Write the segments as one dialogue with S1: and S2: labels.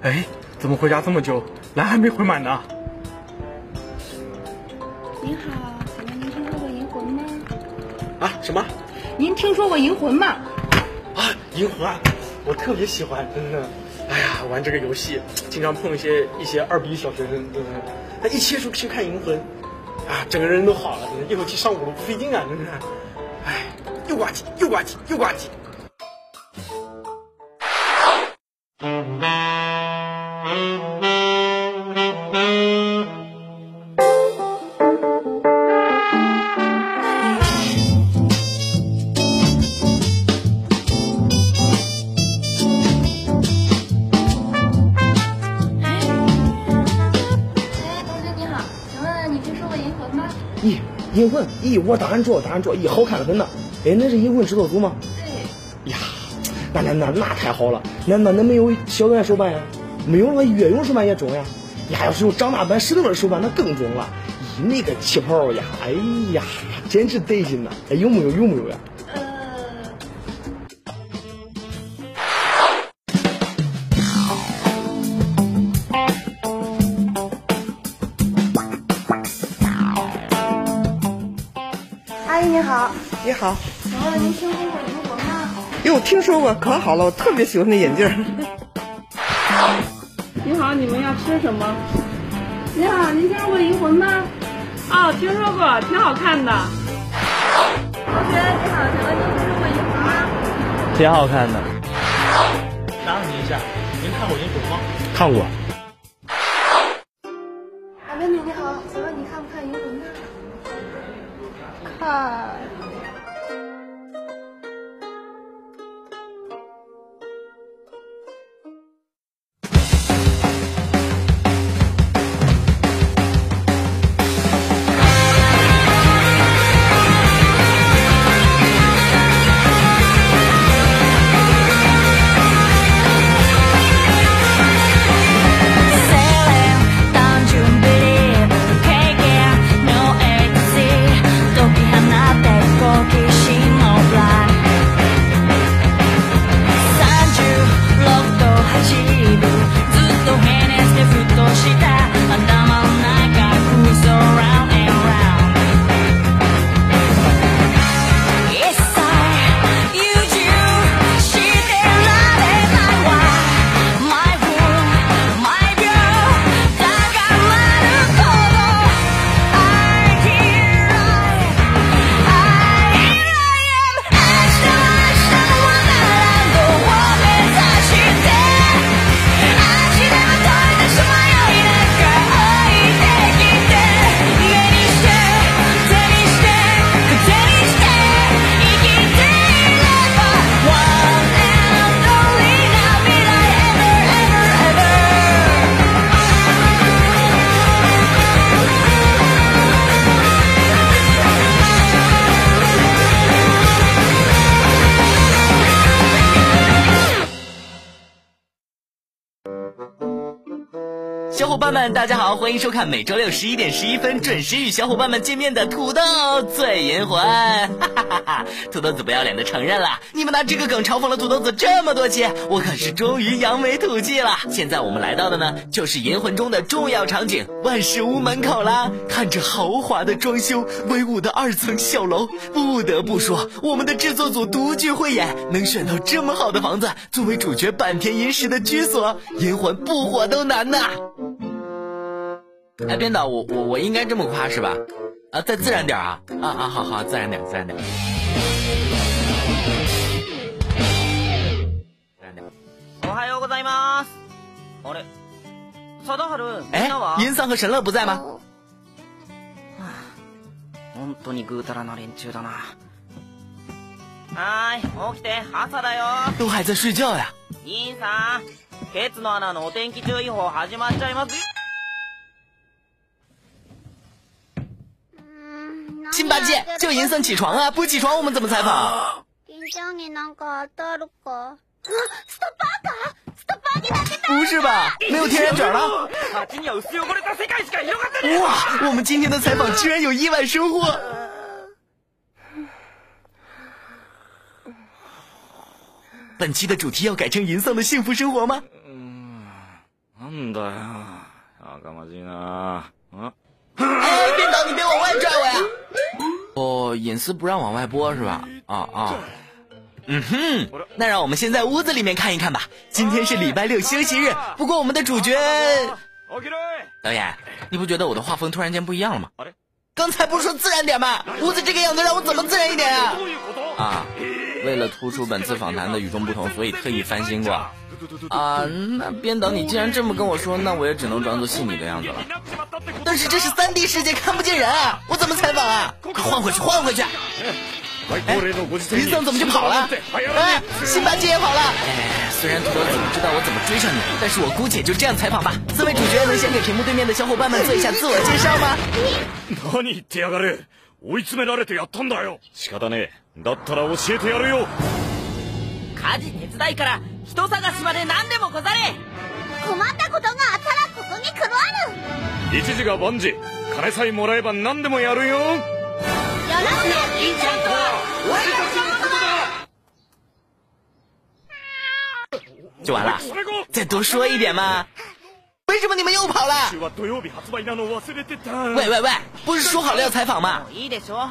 S1: 哎，怎么回家这么久，蓝还没回满呢？
S2: 您好，请问您听说过银魂吗？
S1: 啊，什么？
S2: 您听说过银魂吗？
S1: 啊，银魂啊，我特别喜欢，真的。哎呀，玩这个游戏，经常碰一些一些二逼小学生，真的。他一切出去看银魂，啊，整个人都好了，真的，一口气上五楼不费劲啊，真的。哎，又挂机，又挂机，又挂机。
S3: 我答案着，答案着，咦，好看的很呐。哎，恁是银魂制作组吗？
S2: 对，
S3: 呀，那那那那太好了，那那恁没有小圆手办呀？没有了，月用手办也中呀。呀，要是有长大版石头的手办，那更中了。咦，那个旗袍呀，哎呀，简直得劲呐！哎，有木有？有木有呀？
S4: 阿姨你好，
S3: 你好，
S2: 请问您听说过银魂吗？
S4: 哟，听说过，可好了，我特别喜欢那眼镜儿。
S5: 你好，你们要吃什么？
S2: 你好，您听说过银魂吗？
S5: 哦，听说过，挺好看的。
S2: 同学你好，请问您听说过银魂吗？
S6: 挺好看的。
S1: 打扰您一下，您看过银魂吗？
S3: 看过。
S6: 大家好，欢迎收看每周六十一点十一分准时与小伙伴们见面的土豆最银魂。哈哈哈哈！土豆子不要脸的承认了，你们拿这个梗嘲讽了土豆子这么多期，我可是终于扬眉吐气了。现在我们来到的呢，就是银魂中的重要场景——万事屋门口啦。看着豪华的装修，威武的二层小楼，不得不说，我们的制作组独具慧眼，能选到这么好的房子作为主角坂田银时的居所，银魂不火都难呐。哎，编导，我我我应该这么夸是吧？啊，再自然点啊！啊啊，好好，自然点，自然点。自然点。
S7: おはようございます。あれ貞治、みん
S6: 哎
S7: なは，
S6: 银桑和神乐不在吗？
S7: 本当にぐうたらな連中だな。はーい、起きて、朝だよ。
S6: 都还在睡觉呀。
S7: 兄さん、ケツの穴のお天気注意報始まっちゃいますよ。
S6: 辛八戒，叫银桑起床啊！不起床我们怎么采访？
S8: 銀ちゃんになんか当たるか。
S6: 不是吧？没有天然卷了？
S7: 街には薄汚れた世界しか広がってねえ
S6: 哇，我们今天的采访居然有意外收获！本期的主题要改成银桑的幸福生活吗？
S9: なんだよ。赤まじいな。啊！
S6: 哎，编导，你别往外拽我呀！ 哦，隐私不让往外播是吧？啊啊。嗯哼，那让我们先在屋子里面看一看吧。今天是礼拜六休息日，不过我们的主角导演，你不觉得我的画风突然间不一样了吗？刚才不是说自然点吗？屋子这个样子，让我怎么自然一点啊？啊，为了突出本次访谈的与众不同，所以特意翻新过。啊，那编导，你既然这么跟我说，那我也只能装作信你的样子了。但是这是三 D 世界，看不见人啊，我怎么采访啊？快换回去，换回去！哎，林桑怎么就跑了？哎，辛巴基也跑了。哎，虽然土豆子不知道我怎么追上你，但是我姑且就这样采访吧。四位主角能先给屏幕对面的小伙伴们做一下自我介绍吗？
S9: 何言ってやがる追い詰められてやったんだよ仕方ねえ。 だったら教えてやるよ。
S7: 家事手伝いから人探しまで何でもござれ。
S8: 困ったことがあったらここに来るわる。
S9: 一時が万事金さえもらえば何でもやるよ。
S8: よろしく
S7: いいちゃんとは。俺たちのことだ。
S6: 就完了，再多说一点嘛。为什么你们又跑了？喂喂喂，不是说好了要采访吗？
S7: いいでしょ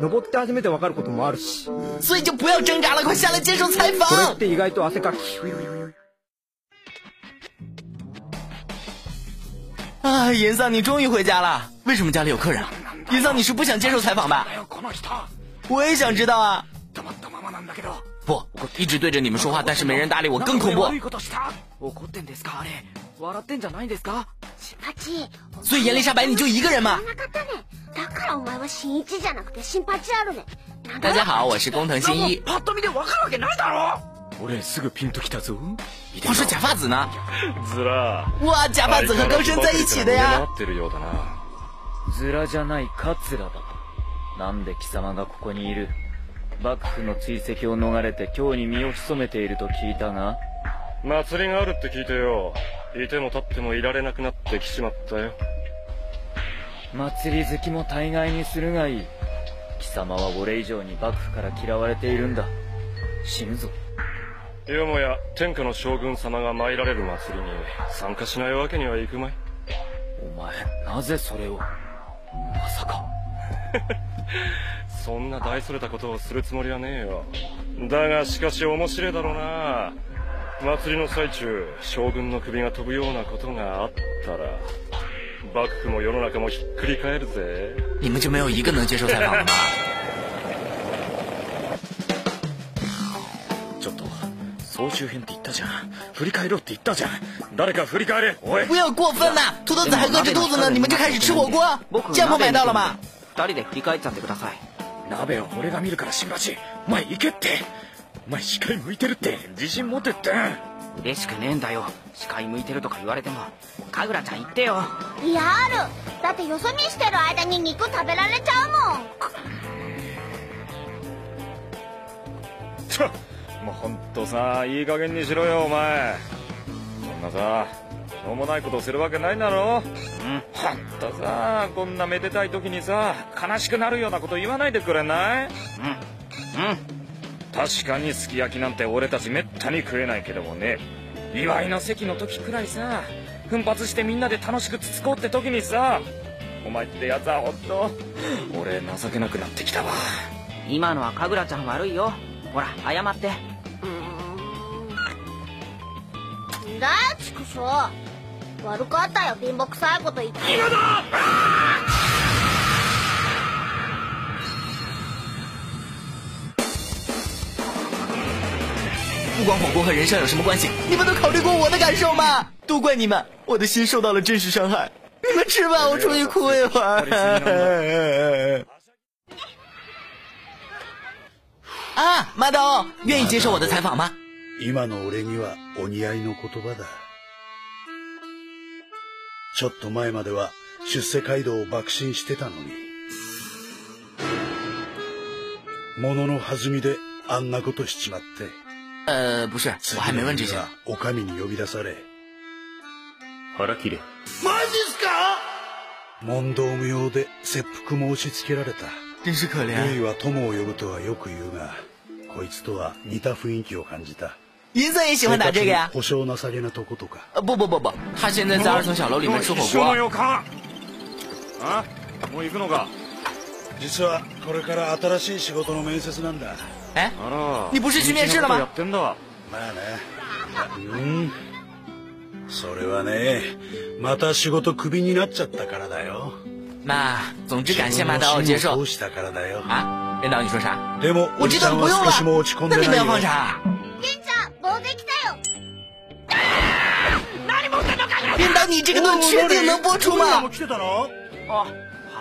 S10: 登って初めて分かることもあるし
S6: 所以就不要挣扎了，快下来接受采
S10: これ
S6: 访
S10: っ。て意外と汗かき
S6: 啊，银桑，你终于回家了。为什么家里有客人啊？银桑，你是不想接受采访吧？
S9: この人
S6: 我也想知道啊。
S9: 黙ったままなんだけど
S6: 不，一直对着你们说话，但是没人搭理我，更恐怖
S9: 悪。いことした
S7: 怒ってんですかあれ笑ってんじゃないんですか
S8: パチ
S6: 所以严丽莎白你就一个人吗？
S8: なかったねだからお前は新一じゃなくて新八あるねなんだ
S6: 大家好，我是工藤新一。
S7: パッと見で分かるわけないだろ
S9: 俺すぐピンときたぞ
S6: 话说假发子呢？
S9: ずら
S6: 哇，假发子和高升在一起的呀！
S11: 幕府の追跡を逃れて京に身を潜めていると聞いたが。
S9: 祭りがあるって聞いてよ。いても立ってもいられなくなってきちまったよ。
S11: 祭り好きも大概にするがいい。貴様は俺以上に幕府から嫌われているんだ。死ぬぞ。
S9: よもや天下の将軍様が参られる祭りに参加しないわけにはいくまい。
S11: お前なぜそれを？まさか
S9: そんな大それたことをするつもりはねえよだがしかし面白いだろうな祭りの最中将軍の首が飛ぶようなことがあったら幕府も世の中もひっくり返るぜ
S6: 你们就没有一个能接受采访的吗？
S9: ちょっと総集編って言ったじゃん振り返ろうって言ったじゃん誰か振り返れおい
S6: 不要过分呐！土豆子还饿着肚子呢，你们就开始吃火锅？酱铺买到了吗？
S7: 二人で振り返っちゃってください。
S9: 鍋は俺が見るから新八お前行けって。お前視界向いてるって。自信持てって。
S7: 嬉しくねえんだよ。視界向いてるとか言われても神楽ちゃん言ってよ。
S8: いやある。だってよそ見してる間に肉食べられちゃうもん。
S9: ちょもうほんとさいい加減にしろよお前。そんなさしょうもないことするわけないだろう。ん。ほんとさこんなめでたい時にさ悲しくなるようなこと言わないでくれない？うん。うん。確かにすき焼きなんて俺たちめったに食えないけどもね。祝いの席の時くらいさ奮発してみんなで楽しくつつこうって時にさお前ってやつはほんと俺情けなくなってきたわ。
S7: 今のは神楽ちゃん悪いよ。ほら謝って。
S8: ん。だよ畜生悪かったよ貧乏くさいこと言って
S9: 今だ
S6: 不管火锅和人生有什么关系，你们都考虑过我的感受吗？都怪你们，我的心受到了真实伤害。你们吃吧，我出去哭一会儿。啊，马导，愿意接受我的采访吗？
S12: 今の俺にはお似合いの言葉だ。 ちょっと前までは出世街道を爆心してたのに。ものの弾みであんなことしちまって。
S6: 呃，不是，我还没问这些。
S12: お上に呼び出され。
S9: 腹切れ。
S12: マジっすか？問答無用で切腹申し付けられた。
S6: 真是可怜。
S12: ルイは友を呼ぶとはよく言うが、こいつとは似た雰囲気を感じた。
S6: 银森也喜欢打这个呀。
S12: 保証なさげなとことか。
S6: 呃，不不不不，他现在在二层小楼里面吃火锅。
S9: あ、もう行くのか。
S12: 実はこれから新しい仕事の面接なんだ。
S6: 哎，
S9: あら。
S6: 你不是去面试了吗？
S9: やってんだ。
S12: まあね。うん。それはね、また仕事クビになっちゃったからだよ。
S6: 那总之感谢马导接受。
S12: したからだよ。
S6: 啊，任导你说啥？
S12: でも
S6: 我知道你不用了。那你们要放啥？ 任导，你这个段确定能播出吗？
S7: あ、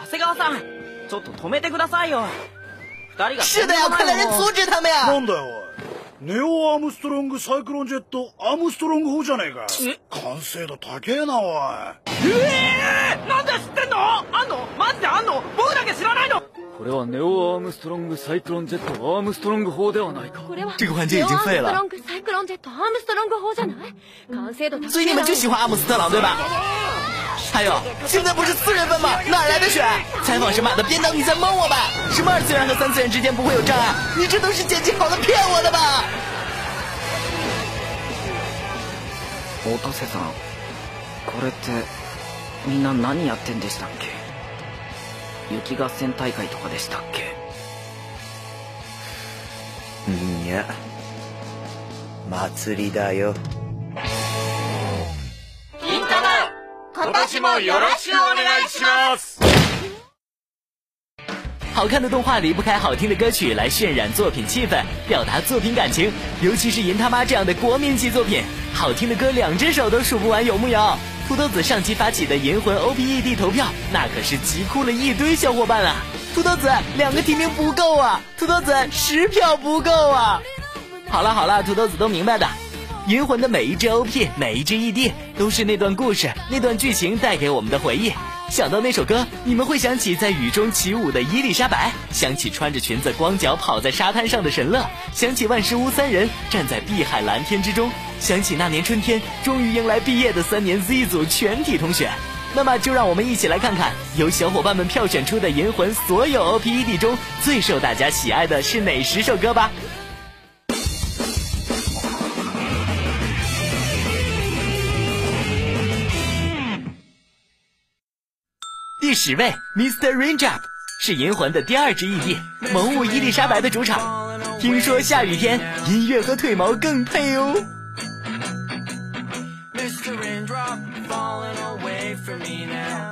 S7: 長谷川さん、ちょっと止めてくださいよ。二人が。
S6: 是的呀，快来人阻止他们呀！
S12: なんだよ。ネオアームストロングサイクロンジェットアームストロング砲じゃねえか。完成度高えなおい。
S7: ええー、なんで知ってんの？あんの？マジであんの？僕だけ知らないの？
S11: これはネオアームストロングサイクロンジェットアームストロング砲ではないか。
S2: これは
S6: 这个环节已经废了。
S2: ネオアームストロングサイクロンジェットアームストロング砲じゃない完成度高い。
S6: 所以你们就喜欢阿姆斯特朗对吧？还有，现在不是四月份吗？哪来的雪？采访时马的编导，你在蒙我吧？什么二次元和三次元之间不会有障碍？你这都是剪辑好的骗我的吧？
S7: 音瀬さん、これってみんな何やってんでしたっけ 雪合戦大会とかでしたっけ
S3: いや、祭りだよ。
S9: 金玉今年もよろしくお願いします
S6: 好看的动画离不开好听的歌曲来渲染作品气氛，表达作品感情。尤其是《银他妈》这样的国民级作品，好听的歌两只手都数不完，有木有？ 土豆子上期发起的《银魂》OPED 投票，那可是急哭了一堆小伙伴啊！土豆子两个提名不够啊，土豆子十票不够啊！好了好了，土豆子都明白的。银魂的每一只 OP，每一只 ED，都是那段故事、那段剧情带给我们的回忆。想到那首歌，你们会想起在雨中起舞的伊丽莎白，想起穿着裙子光脚跑在沙滩上的神乐，想起万事屋三人站在碧海蓝天之中，想起那年春天终于迎来毕业的三年 Z 组全体同学。那么，就让我们一起来看看由小伙伴们票选出的银魂所有 OPED 中最受大家喜爱的是哪十首歌吧。十位，Mr. Raindrop 是银魂的第二支 ED，萌物伊丽莎白的主场。听说下雨天音乐和腿毛更配哦。
S13: Mr. Raindrop falling away from me now.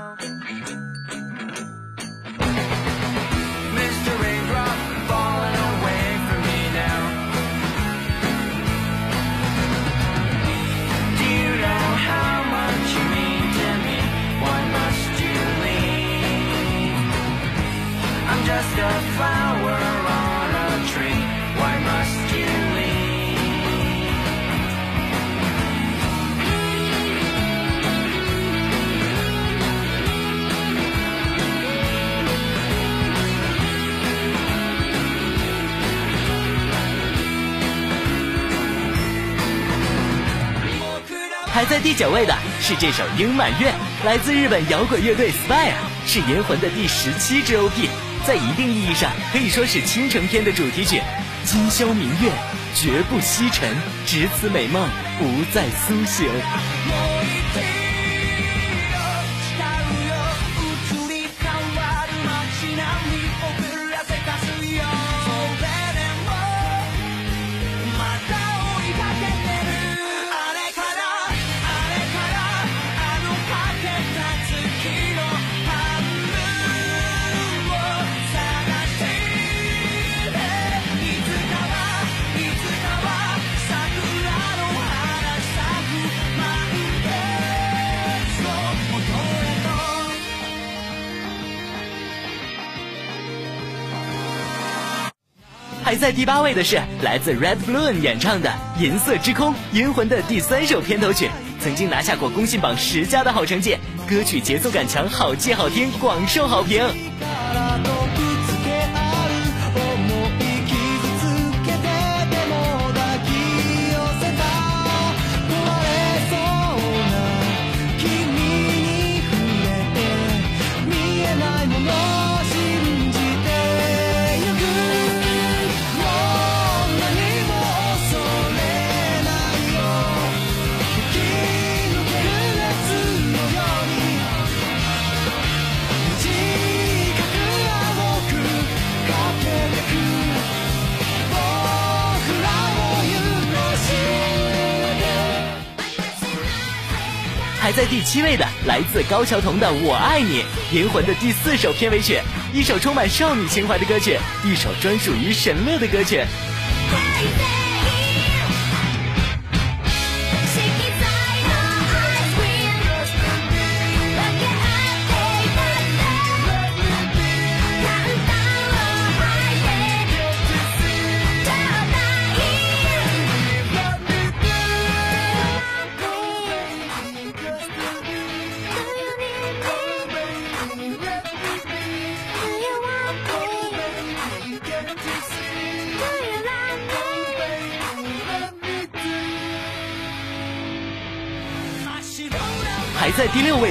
S6: 排在第九位的是这首《樱满月》，来自日本摇滚乐队 Spire，是银魂的第十七支 OP，在一定意义上可以说是倾城篇的主题曲。今宵明月，绝不西沉，只此美梦，不再苏醒。
S13: 排在第八位的是来自 Red Balloon 演唱的《银色之空》，银魂的第三首片头曲，曾经拿下过公信榜十佳的好成绩。歌曲节奏感强，好记好听，广受好评。第七位的，来自高桥彤的《我爱你》，银魂的第四首片尾曲，一首充满少女情怀的歌曲，一首专属于神乐的歌曲。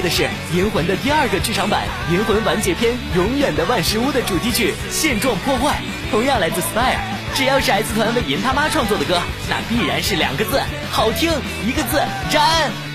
S13: 的是《银魂》的第二个剧场版《银魂完结篇：永远的万事屋》的主题曲《现状破坏》，同样来自 Spire。只要是 S 团为银他妈创作的歌，那必然是两个字好听，一个字燃。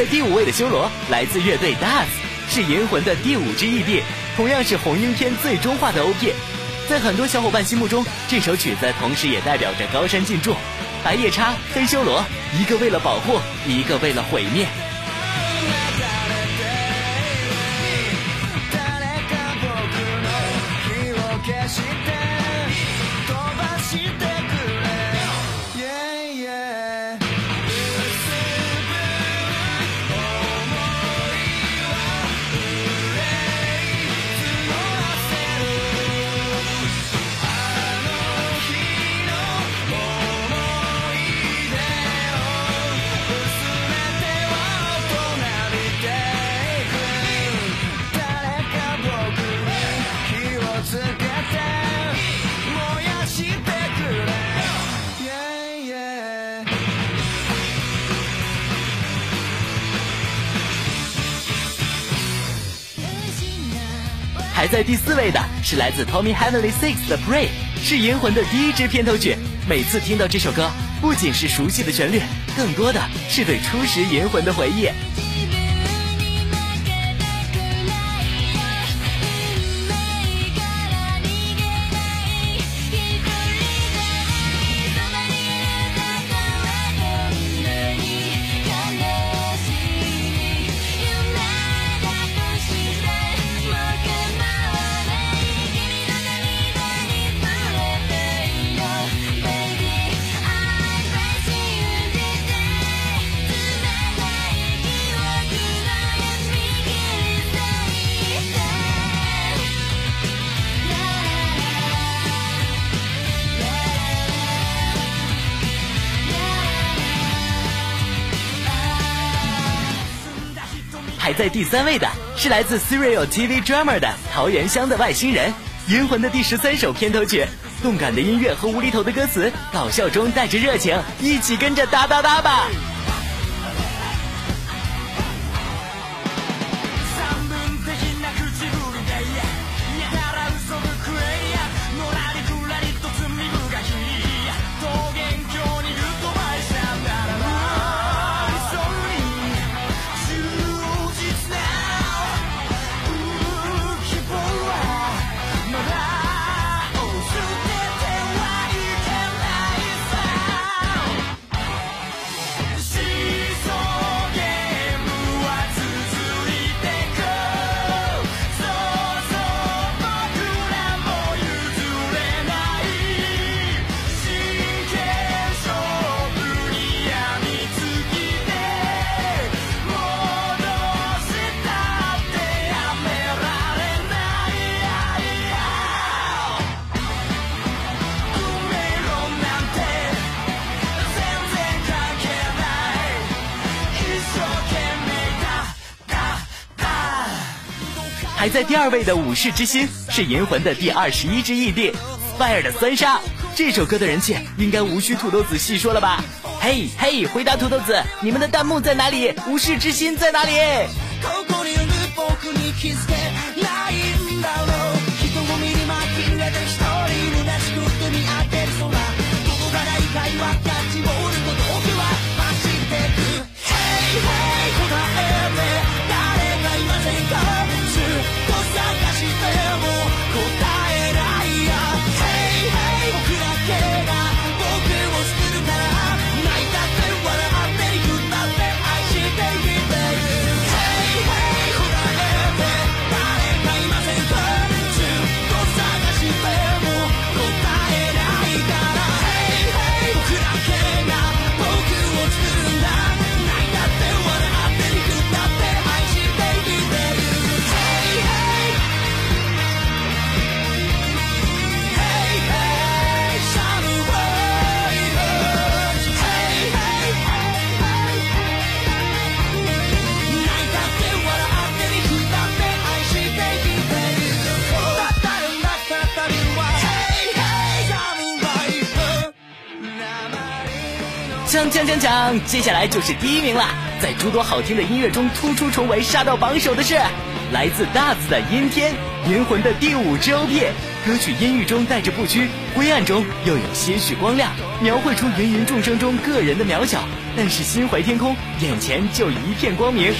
S13: 在第五位的修罗来自乐队 Dust，是银魂的第五支 ED，同样是红樱篇最终话的 OP。在很多小伙伴心目中，这首曲子同时也代表着高山进驻、白夜叉、黑修罗，一个为了保护，一个为了毁灭。排在第四位的是来自 Tommy Heavenly Six 的 Pray，是银魂的第一支片头曲。每次听到这首歌，不仅是熟悉的旋律，更多的是对初识银魂的回忆。在第三位的是来自 Serial TV Drama 的桃源乡的外星人，银魂的第十三首片头曲，动感的音乐和无厘头的歌词，搞笑中带着热情，一起跟着哒哒哒吧！
S6: 排在第二位的《武士之心》是银魂的第二十一支异地，Fire 的三杀。这首歌的人气应该无需土豆子细说了吧？嘿嘿，回答土豆子，你们的弹幕在哪里？武士之心在哪里？锵锵锵锵！接下来就是第一名了。在诸多好听的音乐中突出重围，杀到榜首的是来自大字的《阴天》，银魂的第五支 OP。歌曲阴郁中带着不屈，灰暗中又有些许光亮，描绘出芸芸众生中个人的渺小。但是心怀天空，眼前就一片光明。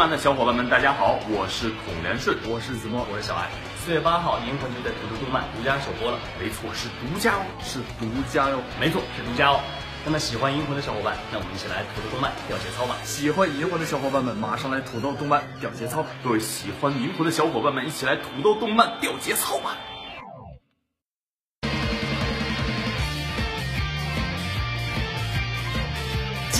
S14: 漫的小伙伴们，大家好，我是孔连顺，
S15: 我是子墨，我是小爱。四月八号，银魂就在土豆动漫独家首播了，
S14: 没错，是独家哦，是独家哟，
S15: 没错，是独家哦。那么喜欢银魂的小伙伴，那我们一起来土豆动漫掉节操吧！
S16: 喜欢银魂的小伙伴们，马上来土豆动漫掉节操吧！
S14: 各位喜欢银魂的小伙伴们，一起来土豆动漫掉节操吧！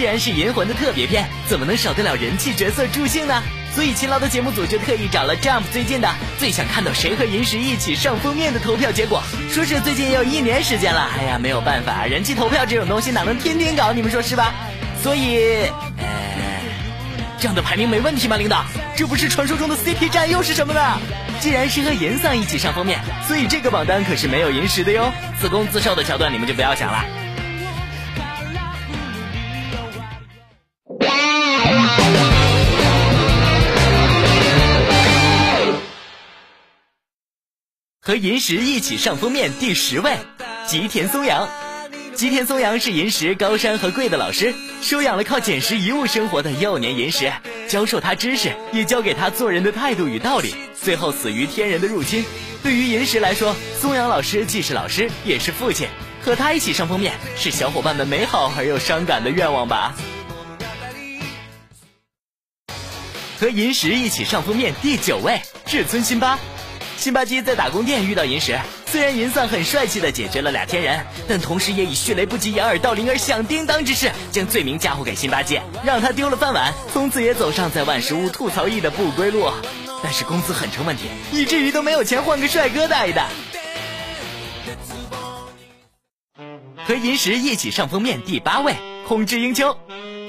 S6: 既然是银魂的特别篇，怎么能少得了人气角色助兴呢？所以勤劳的节目组就特意找了 Jump 最近的最想看到谁和银石一起上封面的投票结果，说是最近也有一年时间了。哎呀，没有办法，人气投票这种东西哪能天天搞？你们说是吧？所以，呃，这样的排名没问题吗？领导，这不是传说中的 CP 战又是什么呢？既然是和银桑一起上封面，所以这个榜单可是没有银石的哟。自攻自受的桥段你们就不要想了。和银石一起上封面第十位，吉田松阳。吉田松阳是银石、高山和贵的老师，收养了靠捡拾遗物生活的幼年银石，教授他知识，也教给他做人的态度与道理。最后死于天人的入侵。对于银石来说，松阳老师既是老师，也是父亲。和他一起上封面，是小伙伴们美好而又伤感的愿望吧。和银石一起上封面第九位，至尊辛巴。辛巴基在打工店遇到银石，虽然银丧很帅气的解决了俩天人，但同时也以迅雷不及掩耳盗铃而响叮当之势，将罪名嫁祸给辛巴基，让他丢了饭碗，从此也走上在万事屋吐槽役的不归路。但是工资很成问题，以至于都没有钱换个帅哥带一带。和银石一起上封面第八位，空之英秋。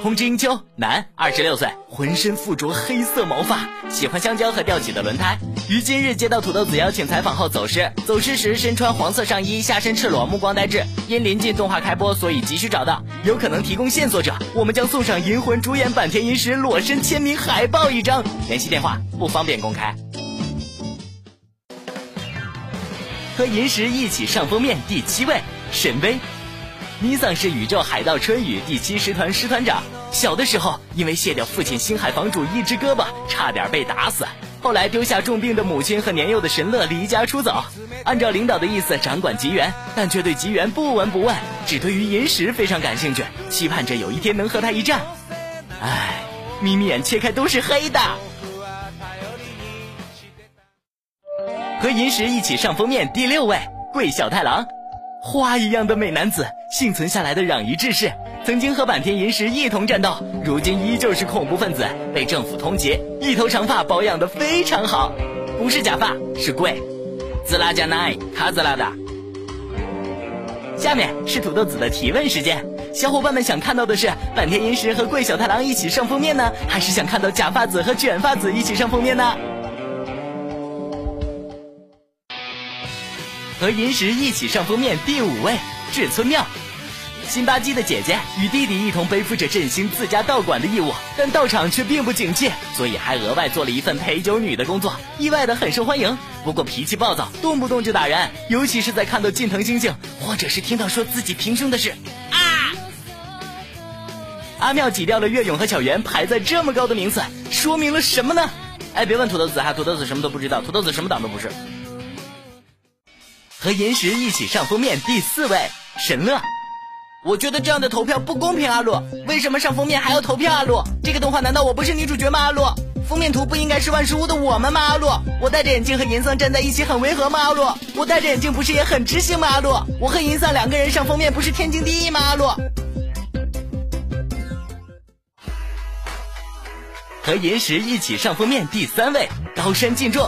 S6: 空之英秋，男，二十六岁，浑身附着黑色毛发，喜欢香蕉和吊起的轮胎。于今日接到土豆子邀请采访后走失，走失时身穿黄色上衣，下身赤裸，目光呆滞。因临近动画开播，所以急需找到有可能提供线索者，我们将送上《银魂》主演坂田银时裸身签名海报一张，联系电话不方便公开。和银时一起上封面第七位，神威。尼桑是宇宙海盗春雨第七师团师团长。小的时候，因为卸掉父亲星海房主一只胳膊，差点被打死。后来丢下重病的母亲和年幼的神乐离家出走，按照领导的意思掌管吉原，但却对吉原不闻不问，只对于银石非常感兴趣，期盼着有一天能和他一战。唉，眯眯眼切开都是黑的。和银石一起上封面第六位，桂小太郎。花一样的美男子，幸存下来的攘夷志士，曾经和坂田银时一同战斗，如今依旧是恐怖分子，被政府通缉，一头长发保养的非常好，不是假发，是贵。滋啦加奈卡滋啦的。下面是土豆子的提问时间，小伙伴们想看到的是坂田银时和桂小太郎一起上封面呢，还是想看到假发子和卷发子一起上封面呢？和银石一起上封面第五位，志村妙。辛巴基的姐姐与弟弟一同背负着振兴自家道馆的义务，但道场却并不景气，所以还额外做了一份陪酒女的工作，意外的很受欢迎。不过脾气暴躁，动不动就打人，尤其是在看到近藤星星，或者是听到说自己平胸的事啊。阿妙挤掉了岳勇和小圆，排在这么高的名次，说明了什么呢？哎，别问土豆子哈，土豆子什么都不知道，土豆子什么党都不是。和银石一起上封面第四位，神乐。我觉得这样的投票不公平，阿洛。为什么上封面还要投票，阿洛？这个动画难道我不是女主角吗，阿洛？封面图不应该是万事屋的我们吗，阿洛？我戴着眼镜和银桑站在一起很违和吗，阿洛？我戴着眼镜不是也很知性吗，阿洛？我和银桑两个人上封面不是天经地义吗，阿洛？和银石一起上封面第三位，高山进驻。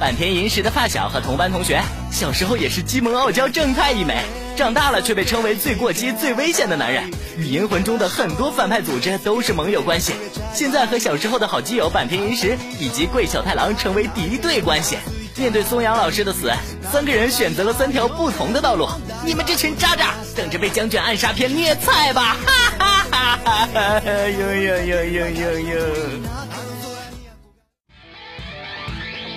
S6: 坂田银时的发小和同班同学，小时候也是鸡萌傲娇、正太一枚，长大了却被称为最过激、最危险的男人。与银魂中的很多反派组织都是盟友关系，现在和小时候的好基友坂田银时以及桂小太郎成为敌对关系。面对松阳老师的死，三个人选择了三条不同的道路。你们这群渣渣，等着被将军暗杀篇虐菜吧！哈哈哈哈哈！呦呦呦呦呦呦！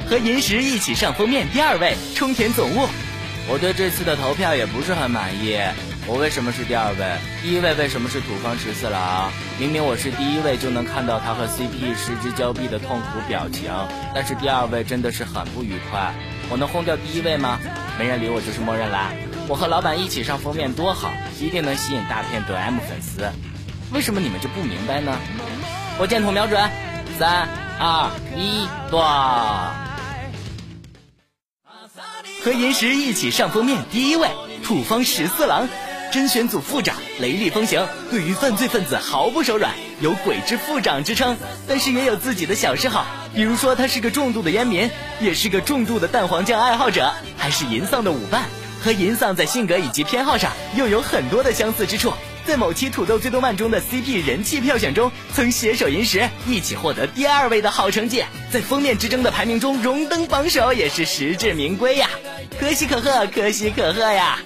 S6: 和银石一起上封面第二位，冲田总务。我对这次的投票也不是很满意。我为什么是第二位？第一位为什么是土方十四郎？明明我是第一位就能看到他和 CP 失之交臂的痛苦表情，但是第二位真的是很不愉快。我能轰掉第一位吗？没人理我就是默认啦。我和老板一起上封面多好，一定能吸引大片短 M 粉丝。为什么你们就不明白呢？火箭筒瞄准，三二一，断！和银石一起上封面第一位，土方十四郎，甄选组副长，雷厉风行，对于犯罪分子毫不手软，有“鬼之副长”之称，但是也有自己的小嗜好，比如说他是个重度的烟民，也是个重度的蛋黄酱爱好者，还是银丧的舞伴，和银丧在性格以及偏好上又有很多的相似之处。在某期土豆最动漫中的 CP 人气票选中，曾携手银石一起获得第二位的好成绩，在封面之争的排名中荣登榜首也是实至名归呀！可喜可贺，可喜可贺呀！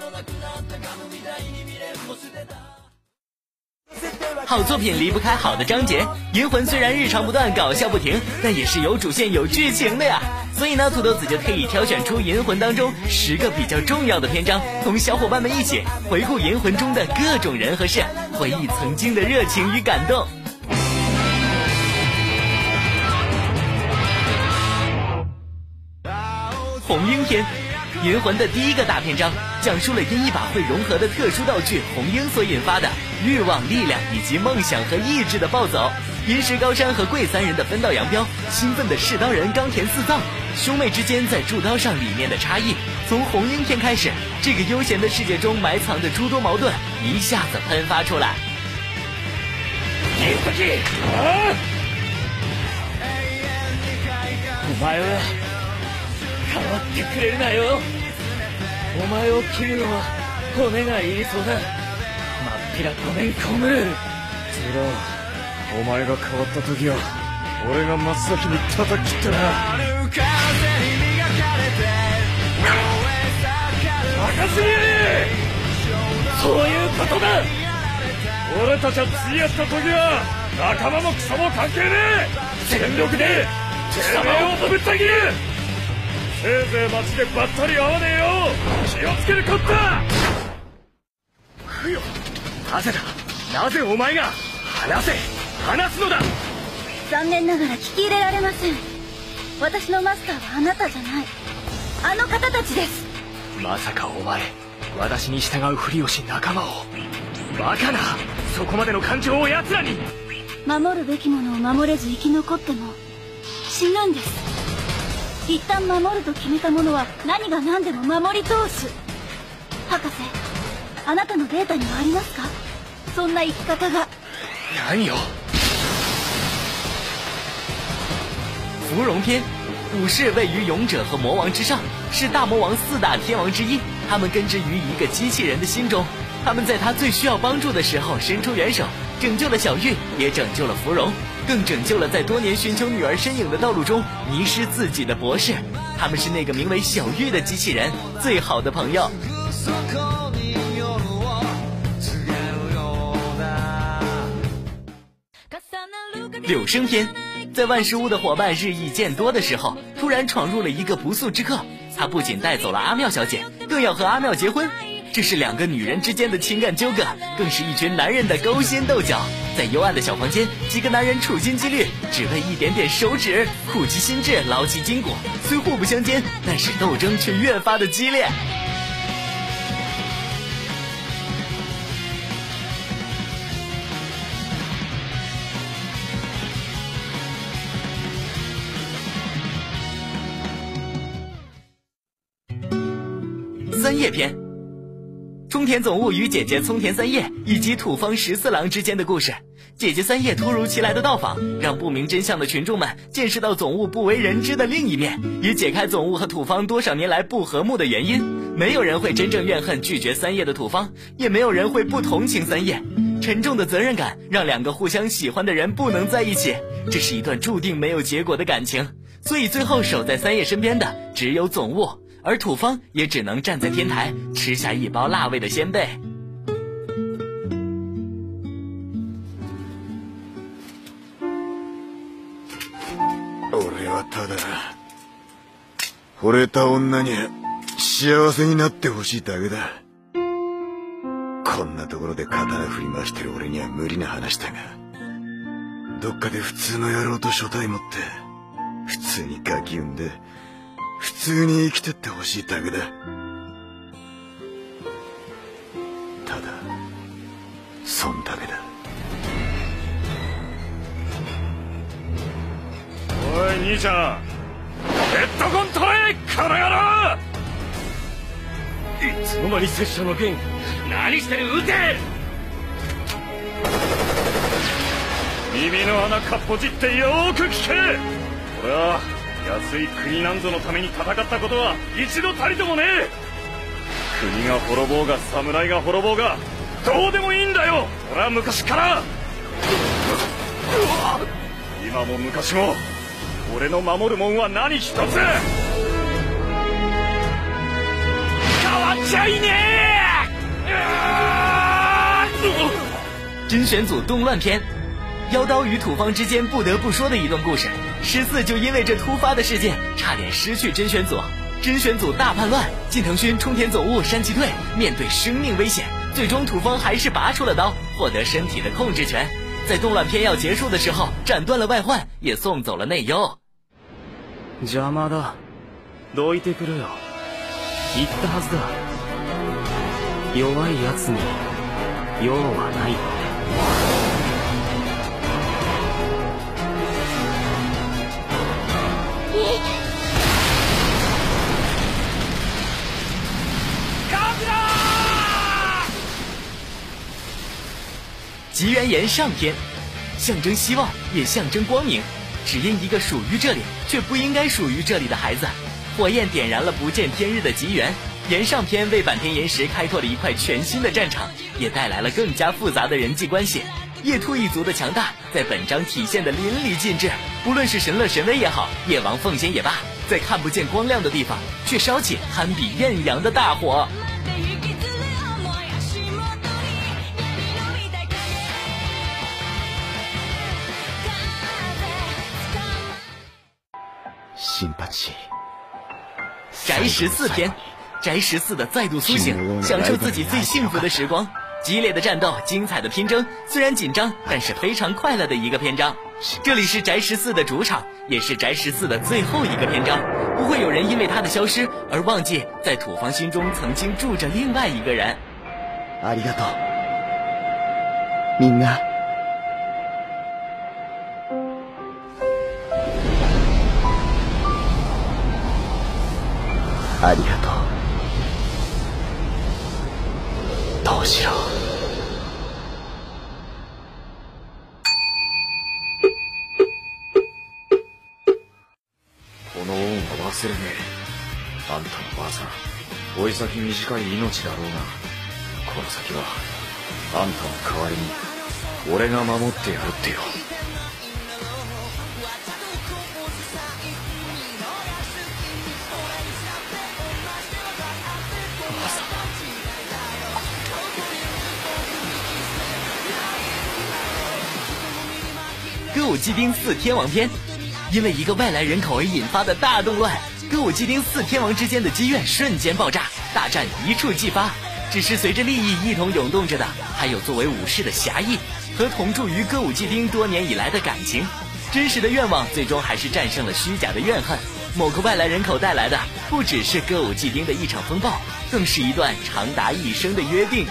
S6: 好作品离不开好的章节，《银魂》虽然日常不断，搞笑不停，但也是有主线、有剧情的呀。所以呢，土豆子就特意挑选出《银魂》当中十个比较重要的篇章，同小伙伴们一起回顾《银魂》中的各种人和事，回忆曾经的热情与感动。红鹰篇，《银魂》的第一个大篇章，讲述了因一把会融合的特殊道具红鹰所引发的欲望、力量以及梦想和意志的暴走。银石高山和贵三人的分道扬镳，兴奋的世刀人冈田四藏，兄妹之间在铸刀上理念的差异。从红鹰篇开始，这个悠闲的世界中埋藏的诸多矛盾一下子喷发出来。
S11: お前は変わってくれるなよ。お前を切るのは骨がいりそうだ。まっぴらごめんコムズロお前が変わった時は俺が真っ先に叩き切ったな。任せやれそういうことだ。俺たちは釣り合った時は仲間も草も関係ねえ。全力でてめえをぶった切る
S9: せいぜい街でばったり会わねえよ気をつけるこった
S16: 不よ。なぜだなぜお前が話せ。話すのだ。
S3: 残念ながら聞き入れられません。私のマスターはあなたじゃない。あの方たちです。
S16: まさかお前私に従うふりをし仲間を。バカな。そこまでの感情を奴らに。
S3: 守るべきものを守れず生き残っても死ぬんです。一旦守ると決めたものは何が何でも守り通す博士あなたのデータにはありますかそんな生き方が
S16: 何よ
S6: 芙蓉篇，武士位于勇者和魔王之上，是大魔王四大天王之一。他们根植于一个机器人的心中，他们在他最需要帮助的时候伸出援手，拯救了小玉，也拯救了芙蓉， 更拯救了在多年寻求女儿身影的道路中迷失自己的博士。他们是那个名为小玉的机器人最好的朋友。柳生篇，在万事屋的伙伴日益渐多的时候，突然闯入了一个不速之客。他不仅带走了阿妙小姐，更要和阿妙结婚。这是两个女人之间的情感纠葛，更是一群男人的勾心斗角。在幽暗的小房间，几个男人处心积虑，只为一点点手指，苦其心志，劳其筋骨。虽互不相奸，但是斗争却越发的激烈。三叶篇，冲田总务与姐姐松田三叶以及土方十四郎之间的故事。姐姐三叶突如其来的到访，让不明真相的群众们见识到总务不为人知的另一面，也解开总务和土方多少年来不和睦的原因。没有人会真正怨恨拒绝三叶的土方，也没有人会不同情三叶。沉重的责任感让两个互相喜欢的人不能在一起，这是一段注定没有结果的感情。所以最后守在三叶身边的只有总务。而土方也只能站在天台吃下一包辣味的鲜贝。
S17: 俺はただ惚れた女に幸せになってほしいだけだこんなところで刀振り回してる俺には無理な話だがどっかで普通の野郎と所帯持って普通にガキ産んで 普通に生きてってほしいだけだ。ただそんだけだ。
S9: おい兄ちゃんヘッドコン取れこの野郎
S16: いつの間に拙者の剣何してる撃て！
S9: 耳の穴かっぽじってよーく聞け！俺は安い国なんぞのために戦ったことは一度たりともねえ。国が滅ぼうが侍が滅ぼうがどうでもいいんだよ。俺は昔から。今も昔も俺の守るもんは何一つ。変わっちゃいね
S6: 甄选组动乱篇，妖刀与土方之间不得不说的一段故事。十四就因为这突发的事件，差点失去甄选组。甄选组大叛乱，近藤勋冲田总务山崎退面对生命危险，最终土方还是拔出了刀，获得身体的控制权。在动乱篇要结束的时候，斩断了外患，也送走了内忧。
S16: 邪魔だどいてくれよ言ったはずだ弱い奴に用はないって
S6: 吉原岩上篇，象征希望，也象征光明。只因一个属于这里却不应该属于这里的孩子，火焰点燃了不见天日的吉原。岩上篇为坂田岩石开拓了一块全新的战场，也带来了更加复杂的人际关系。夜兔一族的强大在本章体现的淋漓尽致，不论是神乐神威也好，夜王奉先也罢，在看不见光亮的地方，却烧起堪比艳阳的大火。
S18: 新八七，
S6: 宅十四篇，宅十四的再度苏醒，享受自己最幸福的时光。激烈的战斗，精彩的拼争，虽然紧张，但是非常快乐的一个篇章。这里是宅十四的主场，也是宅十四的最后一个篇章。不会有人因为他的消失而忘记，在土方心中曾经住着另外一个人。
S3: ありがとう。みんな。 ありがとう。どうしろ。
S9: この恩は忘れねえ。あんたのばあさん、追い先短い命だろうが、この先は、あんたの代わりに、俺が守ってやるってよ。
S6: 歌舞伎町四天王篇，因为一个外来人口而引发的大动乱，歌舞伎町四天王之间的积怨瞬间爆炸，大战一触即发。只是随着利益一同涌动着的，还有作为武士的侠义和同住于歌舞伎町多年以来的感情。真实的愿望最终还是战胜了虚假的怨恨。某个外来人口带来的，不只是歌舞伎町的一场风暴，更是一段长达一生的约定。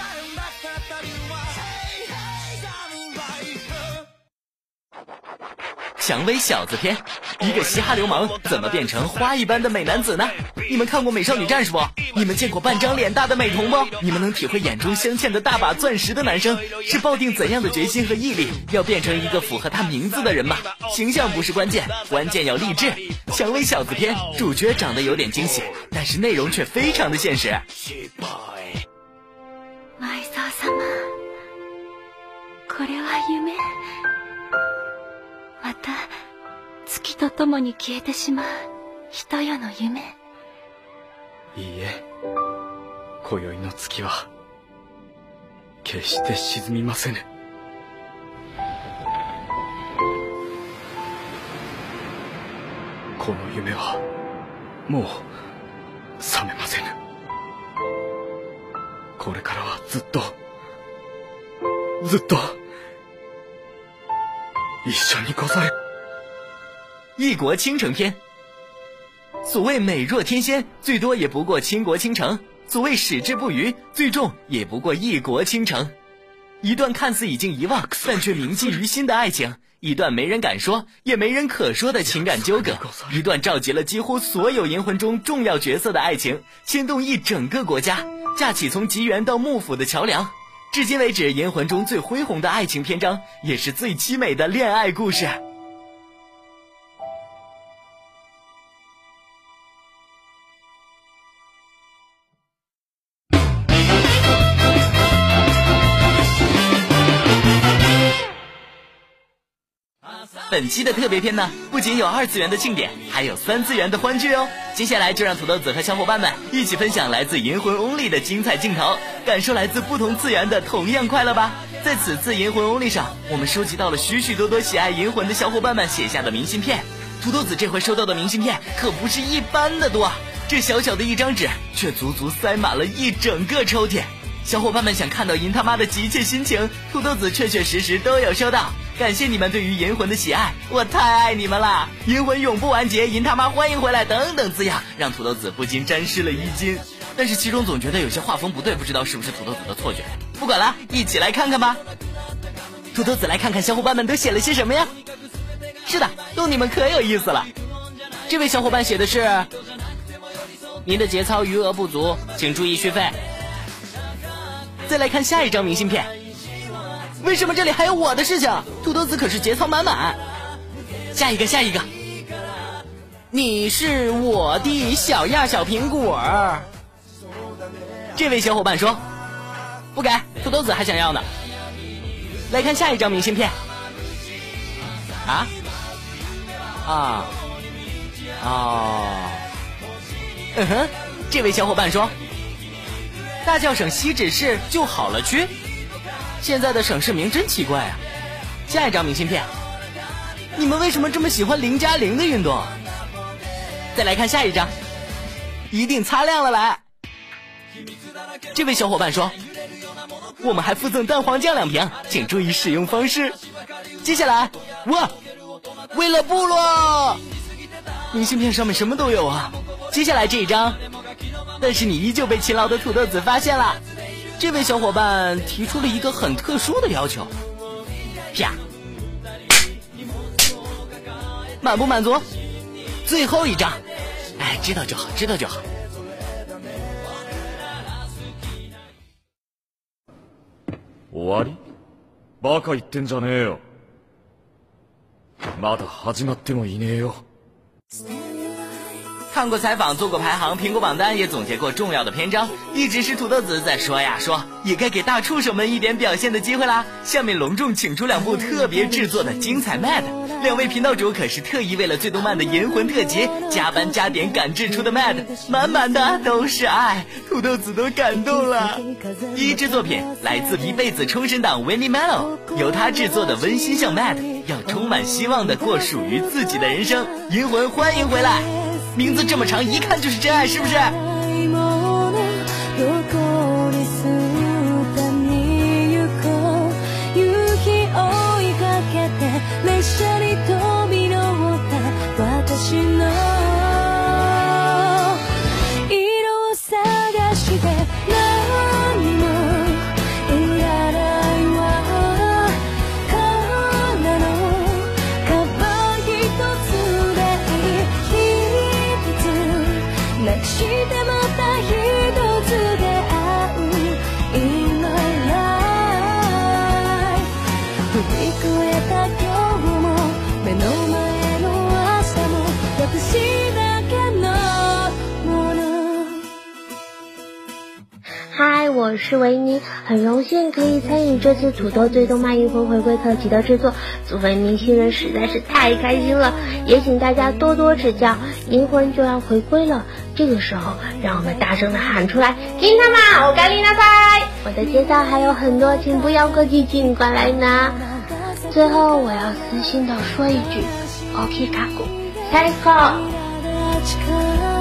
S6: 蔷薇小子篇，一个嘻哈流氓怎么变成花一般的美男子呢？你们看过《美少女战士》不？你们见过半张脸大的美瞳不？你们能体会眼中镶嵌的大把钻石的男生是抱定怎样的决心和毅力，要变成一个符合他名字的人吗？形象不是关键，关键要励志。蔷薇小子篇主角长得有点惊喜，但是内容却非常的现实。
S8: 前澤様これは夢 また月とともに消えてしまう人よの夢。
S16: いいえ今宵の月は決して沈みませぬ。この夢はもう覚めませぬ。これからはずっとずっと。一緒にござる
S6: 异国倾城篇。所谓美若天仙，最多也不过倾国倾城；所谓矢志不渝，最重也不过异国倾城。一段看似已经遗忘，但却铭记于心的爱情；一段没人敢说，也没人可说的情感纠葛；一段召集了几乎所有银魂中重要角色的爱情，牵动一整个国家，架起从吉原到幕府的桥梁。 至今为止，银魂中最恢宏的爱情篇章，也是最凄美的恋爱故事。本期的特别篇呢，不仅有二次元的庆典，还有三次元的欢聚哦。接下来就让土豆子和小伙伴们一起分享来自《银魂 Only》的精彩镜头，感受来自不同次元的同样快乐吧。在此次《银魂 Only》上，我们收集到了许许多多喜爱银魂的小伙伴们写下的明信片。土豆子这回收到的明信片可不是一般的多，这小小的一张纸却足足塞满了一整个抽屉。小伙伴们想看到银他妈的急切心情，土豆子确确实实都有收到。感谢你们对于银魂的喜爱，我太爱你们啦！银魂永不完结，银他妈欢迎回来等等字样，让土豆子不禁沾湿了衣襟。但是其中总觉得有些画风不对，不知道是不是土豆子的错觉。不管了，一起来看看吧。土豆子来看看小伙伴们都写了些什么呀？是的，逗你们可有意思了。这位小伙伴写的是：您的节操余额不足，请注意续费。再来看下一张明信片。为什么这里还有我的事情？土豆子可是节操满满。下一个，下一个。你是我的小样小苹果。这位小伙伴说，不给，土豆子还想要呢。来看下一张明信片。啊？啊？啊？嗯哼，这位小伙伴说，大叫省西指市就好了区。现在的省市名真奇怪啊！下一张明信片，你们为什么这么喜欢零加零的运动？再来看下一张，一定擦亮了来。这位小伙伴说，我们还附赠蛋黄酱两瓶，请注意使用方式。接下来，哇，为了部落，明信片上面什么都有啊。接下来这一张，但是你依旧被勤劳的土豆子发现了。这位小伙伴提出了一个很特殊的要求，啪，满不满足？最后一张，哎，知道就好，知道就好。
S9: 終わりバカ言ってんじゃねえよ。まだ始まってもいねえよ。
S6: 看过采访，做过排行，苹果榜单也总结过重要的篇章，一直是土豆子在说呀说，也该给大触手们一点表现的机会啦。下面隆重请出两部特别制作的精彩 MAD，两位频道主可是特意为了最动漫的银魂特辑加班加点赶制出的 MAD，满满的都是爱，土豆子都感动了。第一支作品来自一辈子冲绳党 Winnie Mellow，由他制作的温馨向 MAD，要充满希望的过属于自己的人生。银魂欢迎回来。名字这么长，一看就是真爱，是不是？
S19: 是维尼，很荣幸可以参与这次土豆最动漫银魂回归特辑的制作，作为明星人实在是太开心了，也请大家多多指教。银魂就要回归了，这个时候让我们大声的喊出来：金他妈，我干你那塞！我的街道还有很多，请不要客气，尽管来拿。最后我要私心的说一句，OK 卡古，最高。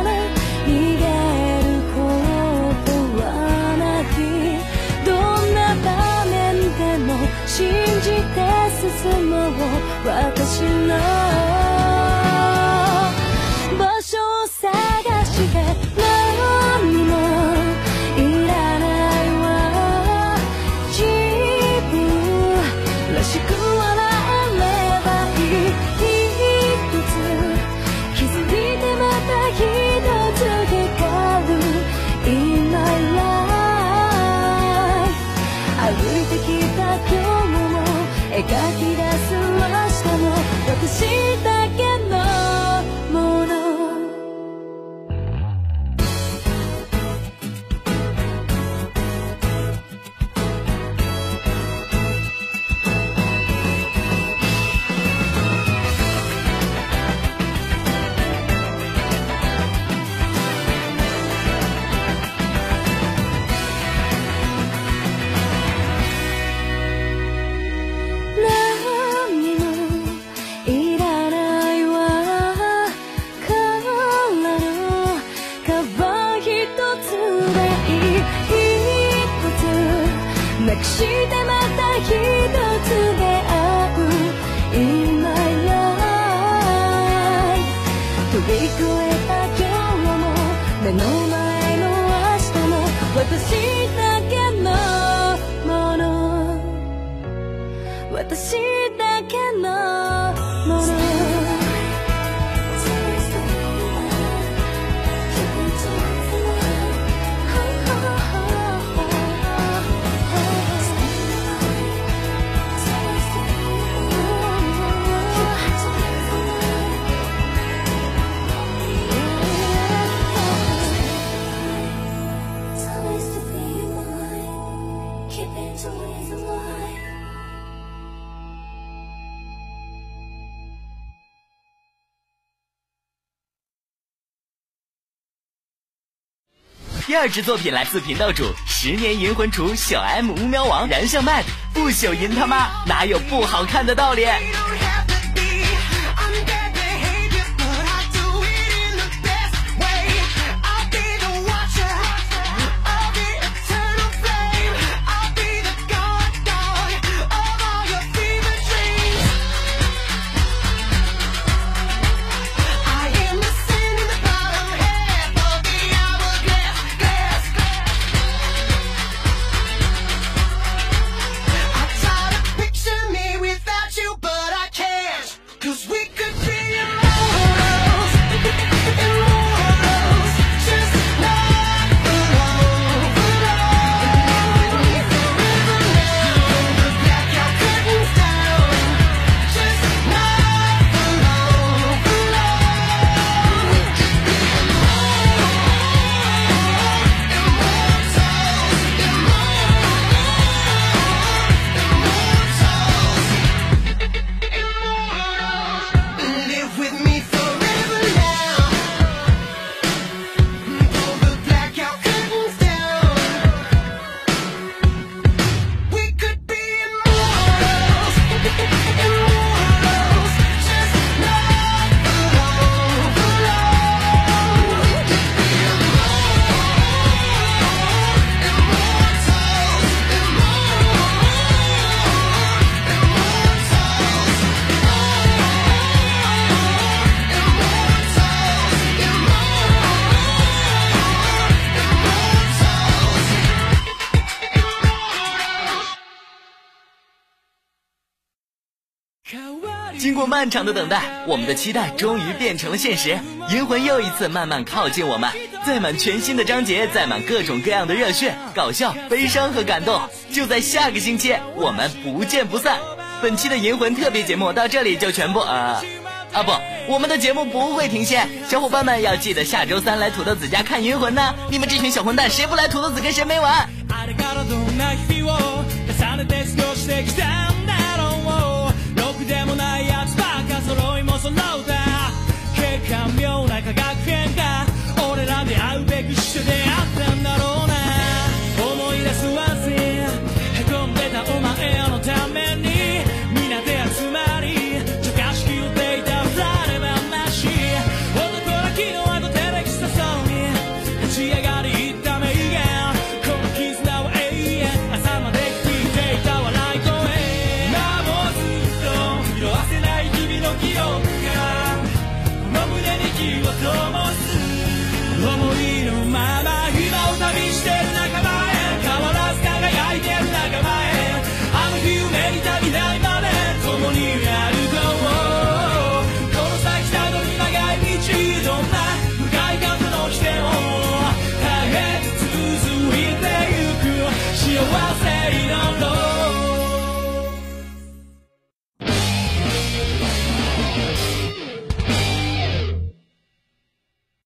S19: 只能
S6: 第二支作品来自频道主十年银魂厨小 M 乌喵王燃向麦不朽银他妈哪有不好看的道理？漫长的等待，我们的期待终于变成了现实。银魂又一次慢慢靠近我们，载满全新的章节，载满各种各样的热血、搞笑、悲伤和感动。就在下个星期，我们不见不散。本期的银魂特别节目到这里就全部呃啊不，我们的节目不会停歇，小伙伴们要记得下周三来土豆子家看银魂呢。你们这群小混蛋，谁不来土豆子跟谁没完。
S13: あれからどんな日々を重ねて過ごしてきたんだろうろくでもないやつばっか 揃いも揃うだ結果妙な科学変化。俺らで会うべくして出会ったんだろう。